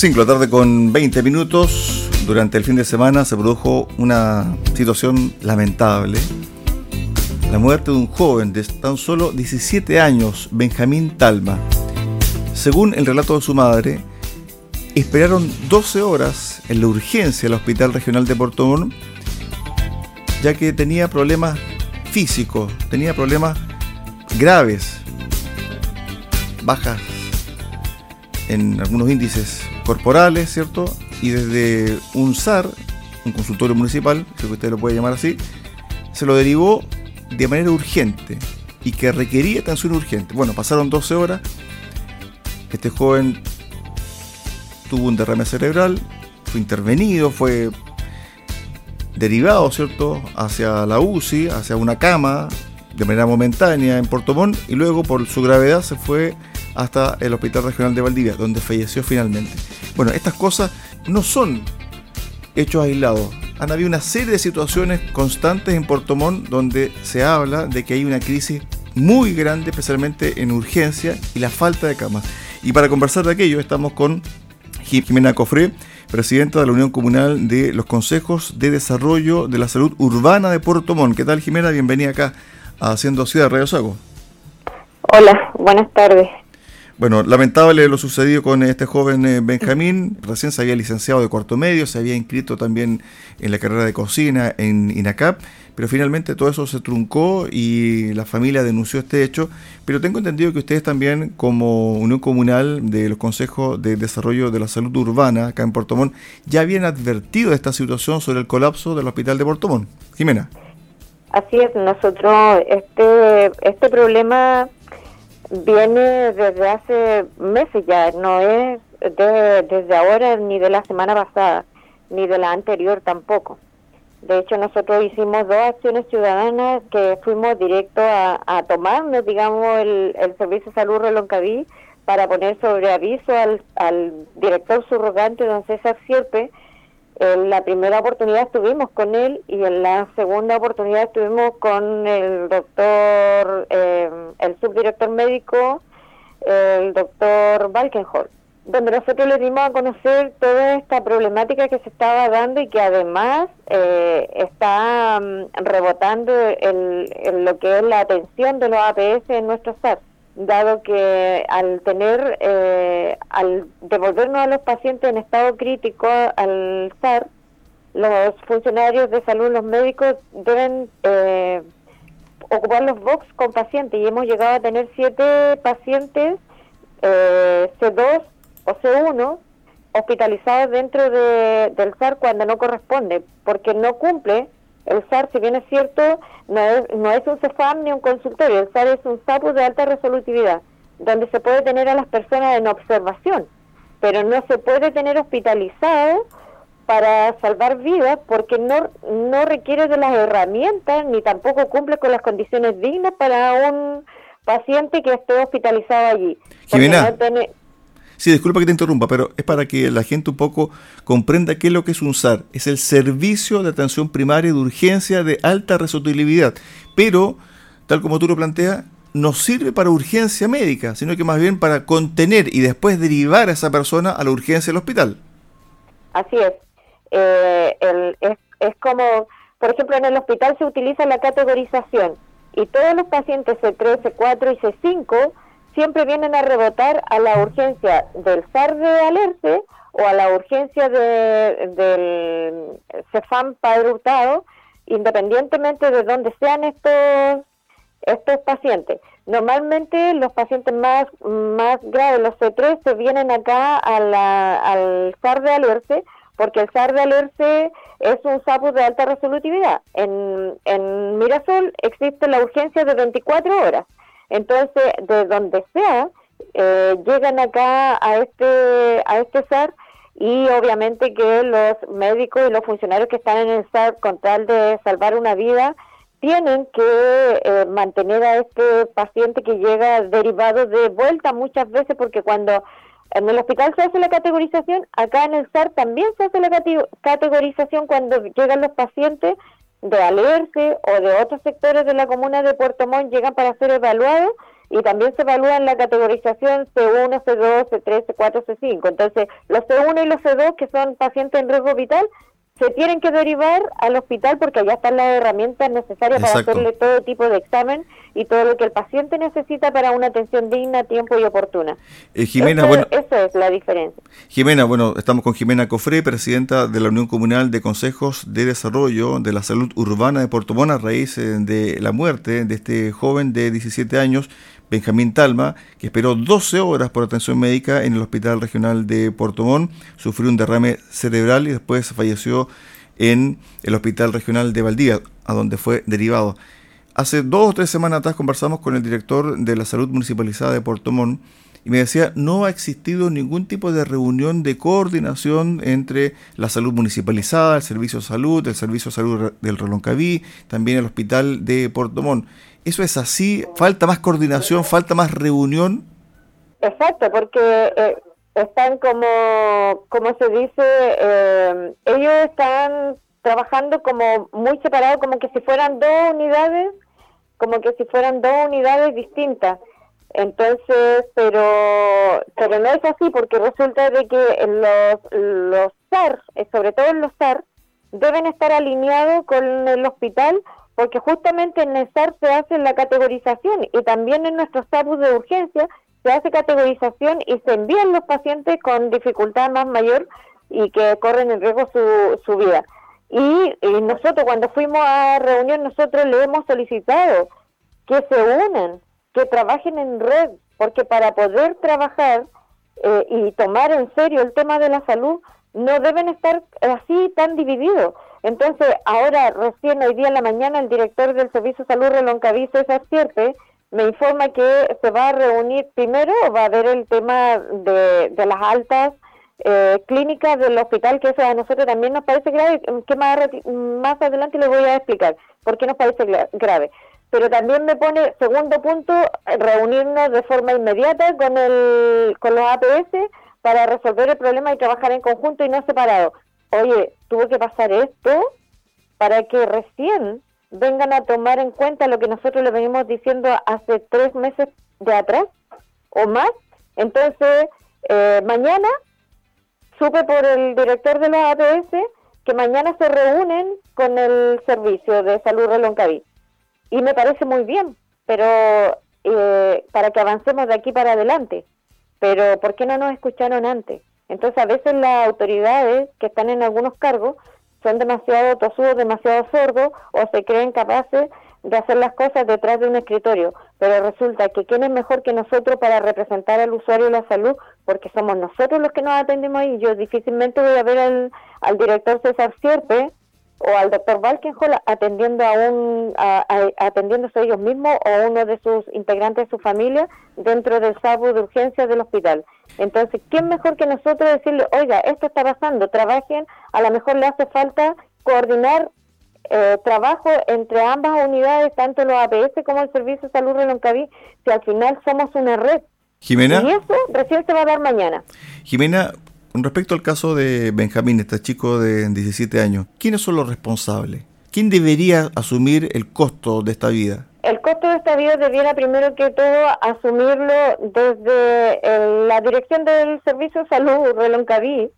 5 de la tarde con 20 minutos. Durante el fin de semana se produjo una situación lamentable. La muerte de un joven de tan solo 17 años, Benjamín Talma. Según el relato de su madre, esperaron 12 horas en la urgencia del Hospital Regional de Puerto Montt, ya que tenía problemas físicos, tenía problemas graves, bajas en algunos índices corporales, ¿cierto? Y desde un SAR, un consultorio municipal, si usted lo puede llamar así, se lo derivó de manera urgente y que requería atención urgente. Bueno, pasaron 12 horas, este joven tuvo un derrame cerebral, fue intervenido, fue derivado, ¿cierto?, hacia la UCI, hacia una cama, de manera momentánea en Portomón, y luego por su gravedad se fue hasta el Hospital Regional de Valdivia, donde falleció finalmente. Bueno, estas cosas no son hechos aislados. Han habido una serie de situaciones constantes en Portomón donde se habla de que hay una crisis muy grande, especialmente en urgencia y la falta de camas. Y para conversar de aquello estamos con Jimena Cofré, presidenta de la Unión Comunal de los Consejos de Desarrollo de la Salud Urbana de Puerto Montt. ¿Qué tal, Jimena? Bienvenida acá a Haciendo Ciudad Radio Sago. Hola, buenas tardes. Bueno, lamentable lo sucedido con este joven eh, Benjamín, recién se había licenciado de cuarto medio, se había inscrito también en la carrera de cocina en INACAP, pero finalmente todo eso se truncó y la familia denunció este hecho, pero tengo entendido que ustedes también como Unión Comunal de los Consejos de Desarrollo de la Salud Urbana acá en Puerto Montt ya habían advertido esta situación sobre el colapso del hospital de Puerto Montt. Jimena. Así es, nosotros este, este problema viene desde hace meses ya, no es desde ahora ni de la semana pasada, ni de la anterior tampoco. De hecho, nosotros hicimos dos acciones ciudadanas que fuimos directo a, a tomarnos, digamos, el, el Servicio de Salud Reloncaví para poner sobre aviso al, al director subrogante, don César Sierpe, en la primera oportunidad estuvimos con él y en la segunda oportunidad estuvimos con el doctor, eh, el subdirector médico, el doctor Balkenhol, donde nosotros le dimos a conocer toda esta problemática que se estaba dando y que además eh, está mm, rebotando en lo que es la atención de los APS en nuestro SAT dado que al tener, eh, al devolvernos a los pacientes en estado crítico al SAR, los funcionarios de salud, los médicos deben eh, ocupar los box con pacientes. Y hemos llegado a tener siete pacientes eh, C2 o C1 hospitalizados dentro de, del SAR cuando no corresponde, porque no cumple el SAR, si bien es cierto, no es, no es un CEFAM ni un consultorio, el SAR es un SAPU de alta resolutividad, donde se puede tener a las personas en observación, pero no se puede tener hospitalizado para salvar vidas porque no, no requiere de las herramientas ni tampoco cumple con las condiciones dignas para un paciente que esté hospitalizado allí. Sí, disculpa que te interrumpa, pero es para que la gente un poco comprenda qué es lo que es un SAR. Es el servicio de atención primaria de urgencia de alta resolutividad. Pero, tal como tú lo planteas, no sirve para urgencia médica, sino que más bien para contener y después derivar a esa persona a la urgencia del hospital. Así es. Eh, es, es como, por ejemplo, en el hospital se utiliza la categorización y todos los pacientes C3, C4 y C5 siempre vienen a rebotar a la urgencia del SAR de Alerce o a la urgencia de, del CEFAM Padre independientemente de dónde sean estos estos pacientes. Normalmente los pacientes más, más graves, los C3, se vienen acá a la, al SAR de Alerce, porque el SAR de Alerce es un SAPU de alta resolutividad. En, en Mirasol existe la urgencia de 24 horas. Entonces, de donde sea, eh, llegan acá a este, a este SAR y obviamente que los médicos y los funcionarios que están en el SAR con tal de salvar una vida, tienen que eh, mantener a este paciente que llega derivado de vuelta muchas veces porque cuando en el hospital se hace la categorización, acá en el SAR también se hace la categorización cuando llegan los pacientes de Alerce o de otros sectores de la comuna de Puerto Montt llegan para ser evaluados y también se evalúa en la categorización C1, C2, C3, C4, C5. Entonces, los C1 y los C2, que son pacientes en riesgo vital, se tienen que derivar al hospital porque allá están las herramientas necesarias para hacerle todo tipo de examen y todo lo que el paciente necesita para una atención digna, tiempo y oportuna. Eh, Jimena, bueno, esa es la diferencia. Jimena, bueno, estamos con Jimena Cofré, presidenta de la Unión Comunal de Consejos de Desarrollo de la Salud Urbana de Puerto Montt a raíz eh, de la muerte de este joven de 17 años, Benjamín Talma, que esperó 12 horas por atención médica en el Hospital Regional de Puerto Montt, sufrió un derrame cerebral y después falleció en el Hospital Regional de Valdía, a donde fue derivado. Hace dos o tres semanas atrás conversamos con el director de la Salud Municipalizada de Puerto Montt y me decía, no ha existido ningún tipo de reunión de coordinación entre la salud municipalizada, el servicio de salud, el servicio de salud del Reloncaví, también el hospital de Puerto Montt. ¿Eso es así? ¿Falta más coordinación? ¿Falta más reunión? Exacto, porque eh, están como, como se dice, eh, ellos están trabajando como muy separados, como que si fueran dos unidades, como que si fueran dos unidades distintas. Entonces, pero, pero no es así porque resulta de que los, los SAR, eh, sobre todo los SAR, deben estar alineados con el hospital porque justamente en el SAR se hace la categorización y también en nuestros SAR de urgencia se hace categorización y se envían los pacientes con dificultad más mayor y que corren en riesgo su, su vida. Y, nosotros cuando fuimos a reunión, nosotros le hemos solicitado que se unan, que trabajen en red, porque para poder trabajar eh, y tomar en serio el tema de la salud, no deben estar así tan divididos. Entonces, ahora, recién hoy día en la mañana, el director del Servicio de Salud Reloncaví, César Sierpe, me informa que se va a reunir primero, va a ver el tema de, de las altas eh, clínicas del hospital, que eso a nosotros también nos parece grave, que más, más adelante les voy a explicar por qué nos parece grave. Pero también me pone, segundo punto, reunirnos de forma inmediata con, el, con los APS para resolver el problema y trabajar en conjunto y no separado. Oye, tuvo que pasar esto para que recién vengan a tomar en cuenta lo que nosotros le venimos diciendo hace tres meses de atrás o más. Entonces, eh, mañana supe por el director de la APS que mañana se reúnen con el servicio de salud Reloncaví. Y me parece muy bien, pero eh, para que avancemos de aquí para adelante. Pero ¿por qué no nos escucharon antes? Entonces a veces las autoridades que están en algunos cargos son demasiado tosudos, demasiado sordos o se creen capaces de hacer las cosas detrás de un escritorio, pero resulta que quién es mejor que nosotros para representar al usuario de la salud, porque somos nosotros los que nos atendemos ahí. Yo difícilmente voy a ver al, director César Sierpe o al doctor Valkenhol atendiendo a un a, atendiéndose ellos mismos o uno de sus integrantes de su familia dentro del SABU de urgencia del hospital. Entonces, ¿quién mejor que nosotros decirle, oiga, esto está pasando, trabajen, a lo mejor le hace falta coordinar eh, trabajo entre ambas unidades, tanto los APS como el Servicio de Salud Reloncaví, si al final somos una red. Jimena. Y eso recién se va a dar mañana. Jimena, con respecto al caso de Benjamín, este chico de 17 años, ¿quiénes son los responsables? ¿Quién debería asumir el costo de esta vida? El costo de esta vida debiera primero que todo asumirlo desde la dirección del Servicio de Salud Reloncaví,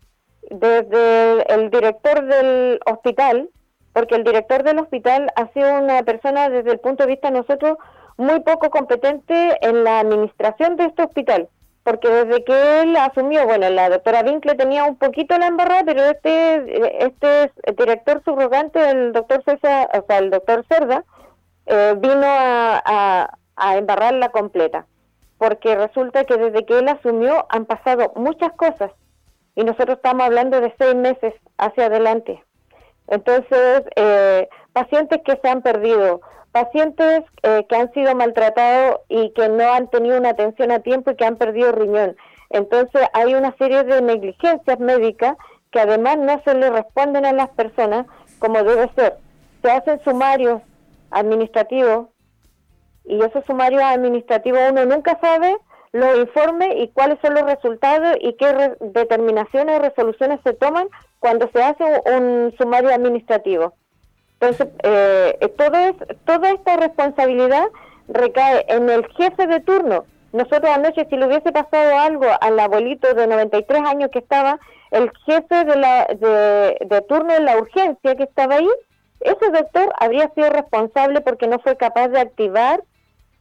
desde el director del hospital, porque el director del hospital ha sido una persona desde el punto de vista de nosotros muy poco competente en la administración de este hospital, porque desde que él asumió, bueno, la doctora Winkle tenía un poquito la embarrada, pero este este director subrogante, el doctor César, o sea, el doctor Cerda, eh, vino a, a, a embarrarla completa, porque resulta que desde que él asumió han pasado muchas cosas y nosotros estamos hablando de seis meses hacia adelante. Entonces, eh, pacientes que se han perdido, pacientes eh, que han sido maltratados y que no han tenido una atención a tiempo y que han perdido riñón. Entonces, hay una serie de negligencias médicas que además no se le responden a las personas como debe ser. Se hacen sumarios administrativos y esos sumarios administrativos uno nunca sabe los informes y cuáles son los resultados y qué determinaciones o resoluciones se toman cuando se hace un, sumario administrativo. Entonces, eh, todo es, toda esta responsabilidad recae en el jefe de turno. Nosotros anoche, si le hubiese pasado algo al abuelito de 93 años que estaba, el jefe de, la, de, turno en la urgencia que estaba ahí, ese doctor habría sido responsable porque no fue capaz de activar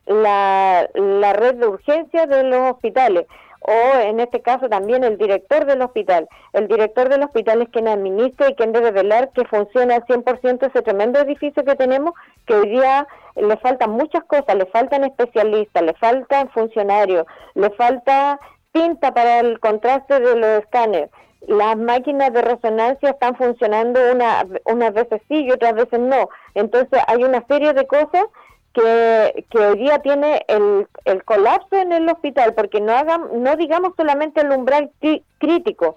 la, la red de urgencia de los hospitales o en este caso también el director del hospital. El director del hospital es quien administra y quien debe velar que funcione al 100% ese tremendo edificio que tenemos, que hoy día le faltan muchas cosas, le faltan especialistas, le faltan funcionarios, le falta tinta para el contraste de los escáneres. Las máquinas de resonancia están funcionando una, unas veces sí y otras veces no. Entonces hay una serie de cosas que, que hoy día tiene el, el colapso en el hospital, porque no, hagan, no digamos solamente el umbral crítico,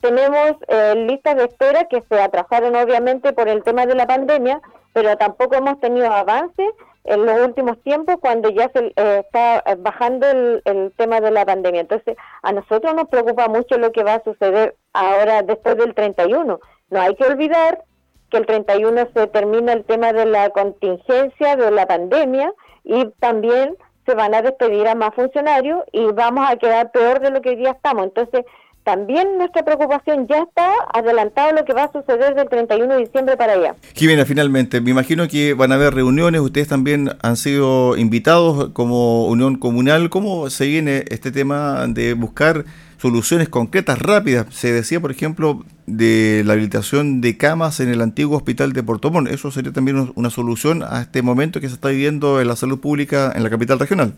tenemos eh, listas de espera que se atrasaron obviamente por el tema de la pandemia, pero tampoco hemos tenido avance en los últimos tiempos cuando ya se eh, está bajando el, el, tema de la pandemia. Entonces, a nosotros nos preocupa mucho lo que va a suceder ahora después del 31. No hay que olvidar que el 31 se termina el tema de la contingencia de la pandemia y también se van a despedir a más funcionarios y vamos a quedar peor de lo que hoy día estamos. Entonces, también nuestra preocupación ya está adelantado lo que va a suceder del 31 de diciembre para allá. Jimena, finalmente, me imagino que van a haber reuniones, ustedes también han sido invitados como Unión Comunal. ¿Cómo se viene este tema de buscar soluciones concretas, rápidas? Se decía, por ejemplo, de la habilitación de camas en el antiguo hospital de Puerto Montt. ¿Eso sería también una solución a este momento que se está viviendo en la salud pública en la capital regional?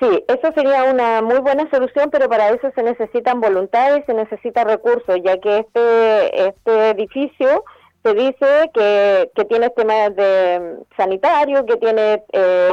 Sí, eso sería una muy buena solución, pero para eso se necesitan voluntades, se necesita recursos, ya que este, este edificio se dice que, que tiene temas de sanitario, que tiene eh,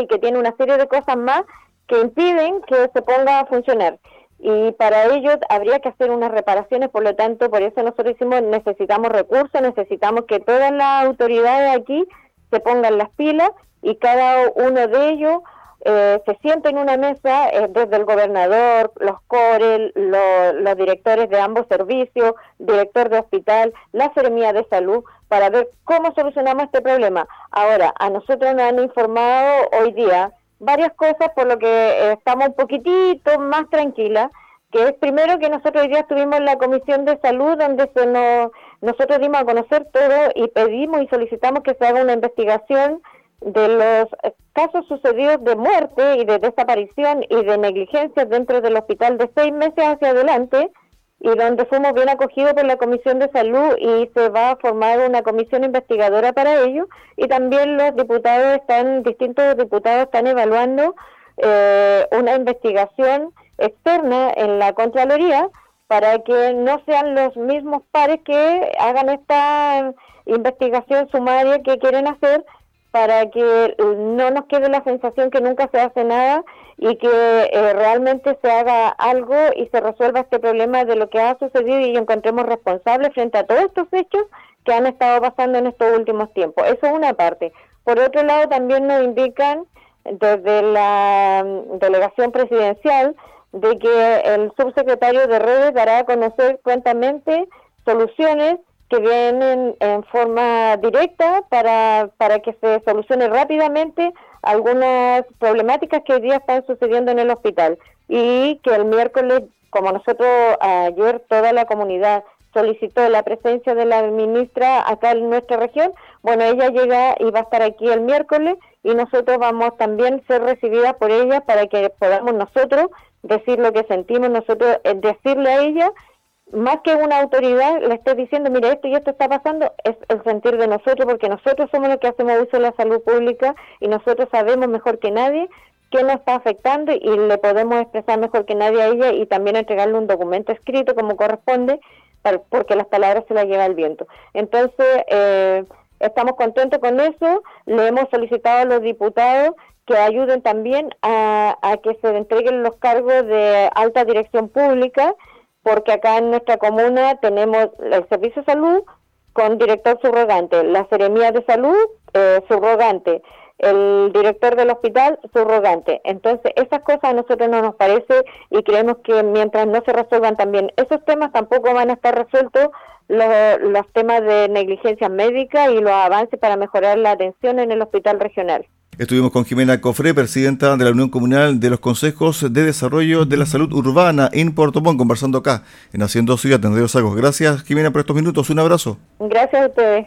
y que tiene una serie de cosas más que impiden que se ponga a funcionar. Y para ello habría que hacer unas reparaciones, por lo tanto, por eso nosotros decimos necesitamos recursos, necesitamos que todas las autoridades aquí se pongan las pilas y cada uno de ellos eh, se sienta en una mesa eh, desde el gobernador, los COREL, los directores de ambos servicios, director de hospital, la Seremía de Salud, para ver cómo solucionamos este problema. Ahora, a nosotros nos han informado hoy día varias cosas, por lo que eh, estamos un poquitito más tranquilas, que es primero que nosotros hoy día estuvimos en la Comisión de Salud, donde se nos, nosotros dimos a conocer todo y pedimos y solicitamos que se haga una investigación de los casos sucedidos de muerte y de desaparición y de negligencia dentro del hospital de seis meses hacia adelante y donde fuimos bien acogidos por la Comisión de Salud y se va a formar una comisión investigadora para ello. Y también los diputados están, distintos diputados están evaluando eh, una investigación externa en la Contraloría para que no sean los mismos pares que hagan esta investigación sumaria que quieren hacer para que no nos quede la sensación que nunca se hace nada y que eh, realmente se haga algo y se resuelva este problema de lo que ha sucedido y encontremos responsables frente a todos estos hechos que han estado pasando en estos últimos tiempos. Eso es una parte. Por otro lado, también nos indican desde la mm, delegación presidencial de que el subsecretario de redes dará a conocer cuentamente soluciones que vienen en forma directa para, para que se solucione rápidamente algunas problemáticas que hoy día están sucediendo en el hospital. Y que el miércoles, como nosotros ayer toda la comunidad solicitó la presencia de la ministra acá en nuestra región, bueno, ella llega y va a estar aquí el miércoles y nosotros vamos también a ser recibidas por ella para que podamos nosotros decir lo que sentimos, nosotros eh, decirle a ella más que una autoridad le esté diciendo, mire, esto y esto está pasando, es el sentir de nosotros, porque nosotros somos los que hacemos uso de la salud pública y nosotros sabemos mejor que nadie qué nos está afectando y le podemos expresar mejor que nadie a ella y también entregarle un documento escrito como corresponde, porque las palabras se las lleva el viento. Entonces, eh, estamos contentos con eso, le hemos solicitado a los diputados que ayuden también a, a que se entreguen los cargos de alta dirección pública, porque acá en nuestra comuna tenemos el Servicio de Salud con director subrogante, la Seremía de Salud eh, subrogante, el director del hospital subrogante. Entonces, esas cosas a nosotros no nos parece y creemos que mientras no se resuelvan también esos temas, tampoco van a estar resueltos los, los temas de negligencia médica y los avances para mejorar la atención en el hospital regional. Estuvimos con Jimena Cofré, presidenta de la Unión Comunal de los Consejos de Desarrollo de la Salud Urbana en Puerto Montt, conversando acá en Haciendo Ciudad en Sagos. Gracias, Jimena, por estos minutos. Un abrazo. Gracias a ustedes.